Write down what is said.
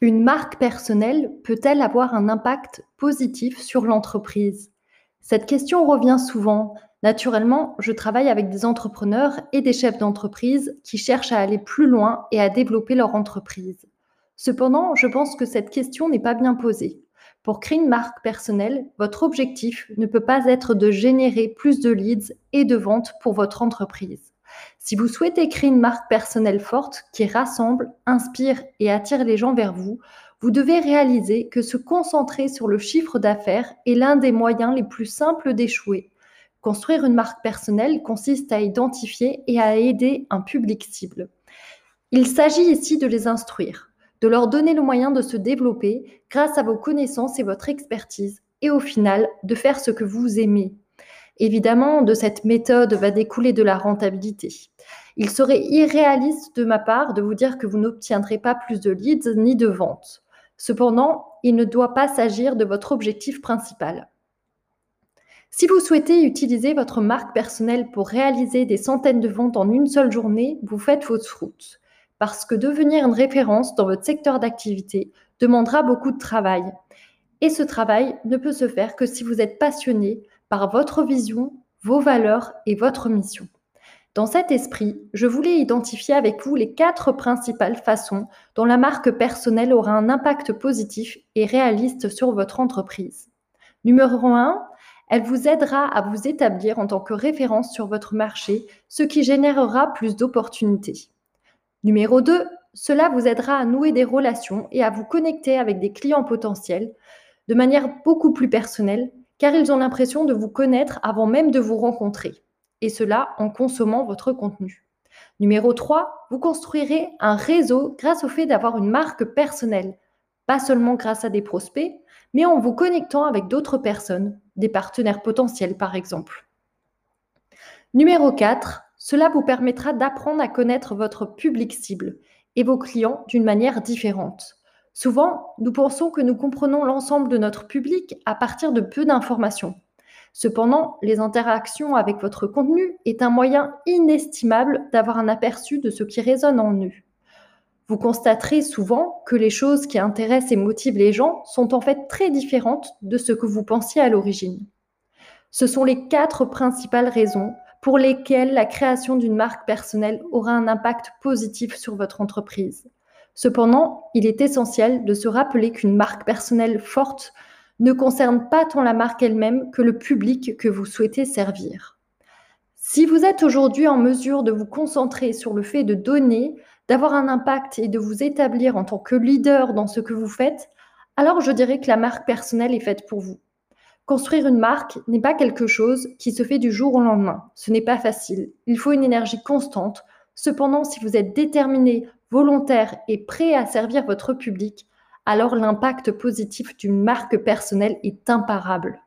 Une marque personnelle peut-elle avoir un impact positif sur l'entreprise? Cette question revient souvent. Naturellement, je travaille avec des entrepreneurs et des chefs d'entreprise qui cherchent à aller plus loin et à développer leur entreprise. Cependant, je pense que cette question n'est pas bien posée. Pour créer une marque personnelle, votre objectif ne peut pas être de générer plus de leads et de ventes pour votre entreprise. Si vous souhaitez créer une marque personnelle forte qui rassemble, inspire et attire les gens vers vous, vous devez réaliser que se concentrer sur le chiffre d'affaires est l'un des moyens les plus simples d'échouer. Construire une marque personnelle consiste à identifier et à aider un public cible. Il s'agit ici de les instruire, de leur donner le moyen de se développer grâce à vos connaissances et votre expertise, et au final, de faire ce que vous aimez. Évidemment, de cette méthode va découler de la rentabilité. Il serait irréaliste de ma part de vous dire que vous n'obtiendrez pas plus de leads ni de ventes. Cependant, il ne doit pas s'agir de votre objectif principal. Si vous souhaitez utiliser votre marque personnelle pour réaliser des centaines de ventes en une seule journée, vous faites fausse route. Parce que devenir une référence dans votre secteur d'activité demandera beaucoup de travail. Et ce travail ne peut se faire que si vous êtes passionné, par votre vision, vos valeurs et votre mission. Dans cet esprit, je voulais identifier avec vous les quatre principales façons dont la marque personnelle aura un impact positif et réaliste sur votre entreprise. Numéro 1, elle vous aidera à vous établir en tant que référence sur votre marché, ce qui générera plus d'opportunités. Numéro 2, cela vous aidera à nouer des relations et à vous connecter avec des clients potentiels de manière beaucoup plus personnelle car ils ont l'impression de vous connaître avant même de vous rencontrer, et cela en consommant votre contenu. Numéro 3, vous construirez un réseau grâce au fait d'avoir une marque personnelle, pas seulement grâce à des prospects, mais en vous connectant avec d'autres personnes, des partenaires potentiels par exemple. Numéro 4, cela vous permettra d'apprendre à connaître votre public cible et vos clients d'une manière différente. Souvent, nous pensons que nous comprenons l'ensemble de notre public à partir de peu d'informations. Cependant, les interactions avec votre contenu est un moyen inestimable d'avoir un aperçu de ce qui résonne en eux. Vous constaterez souvent que les choses qui intéressent et motivent les gens sont en fait très différentes de ce que vous pensiez à l'origine. Ce sont les quatre principales raisons pour lesquelles la création d'une marque personnelle aura un impact positif sur votre entreprise. Cependant, il est essentiel de se rappeler qu'une marque personnelle forte ne concerne pas tant la marque elle-même que le public que vous souhaitez servir. Si vous êtes aujourd'hui en mesure de vous concentrer sur le fait de donner, d'avoir un impact et de vous établir en tant que leader dans ce que vous faites, alors je dirais que la marque personnelle est faite pour vous. Construire une marque n'est pas quelque chose qui se fait du jour au lendemain. Ce n'est pas facile. Il faut une énergie constante. Cependant, si vous êtes déterminé volontaire et prêt à servir votre public, alors l'impact positif d'une marque personnelle est imparable.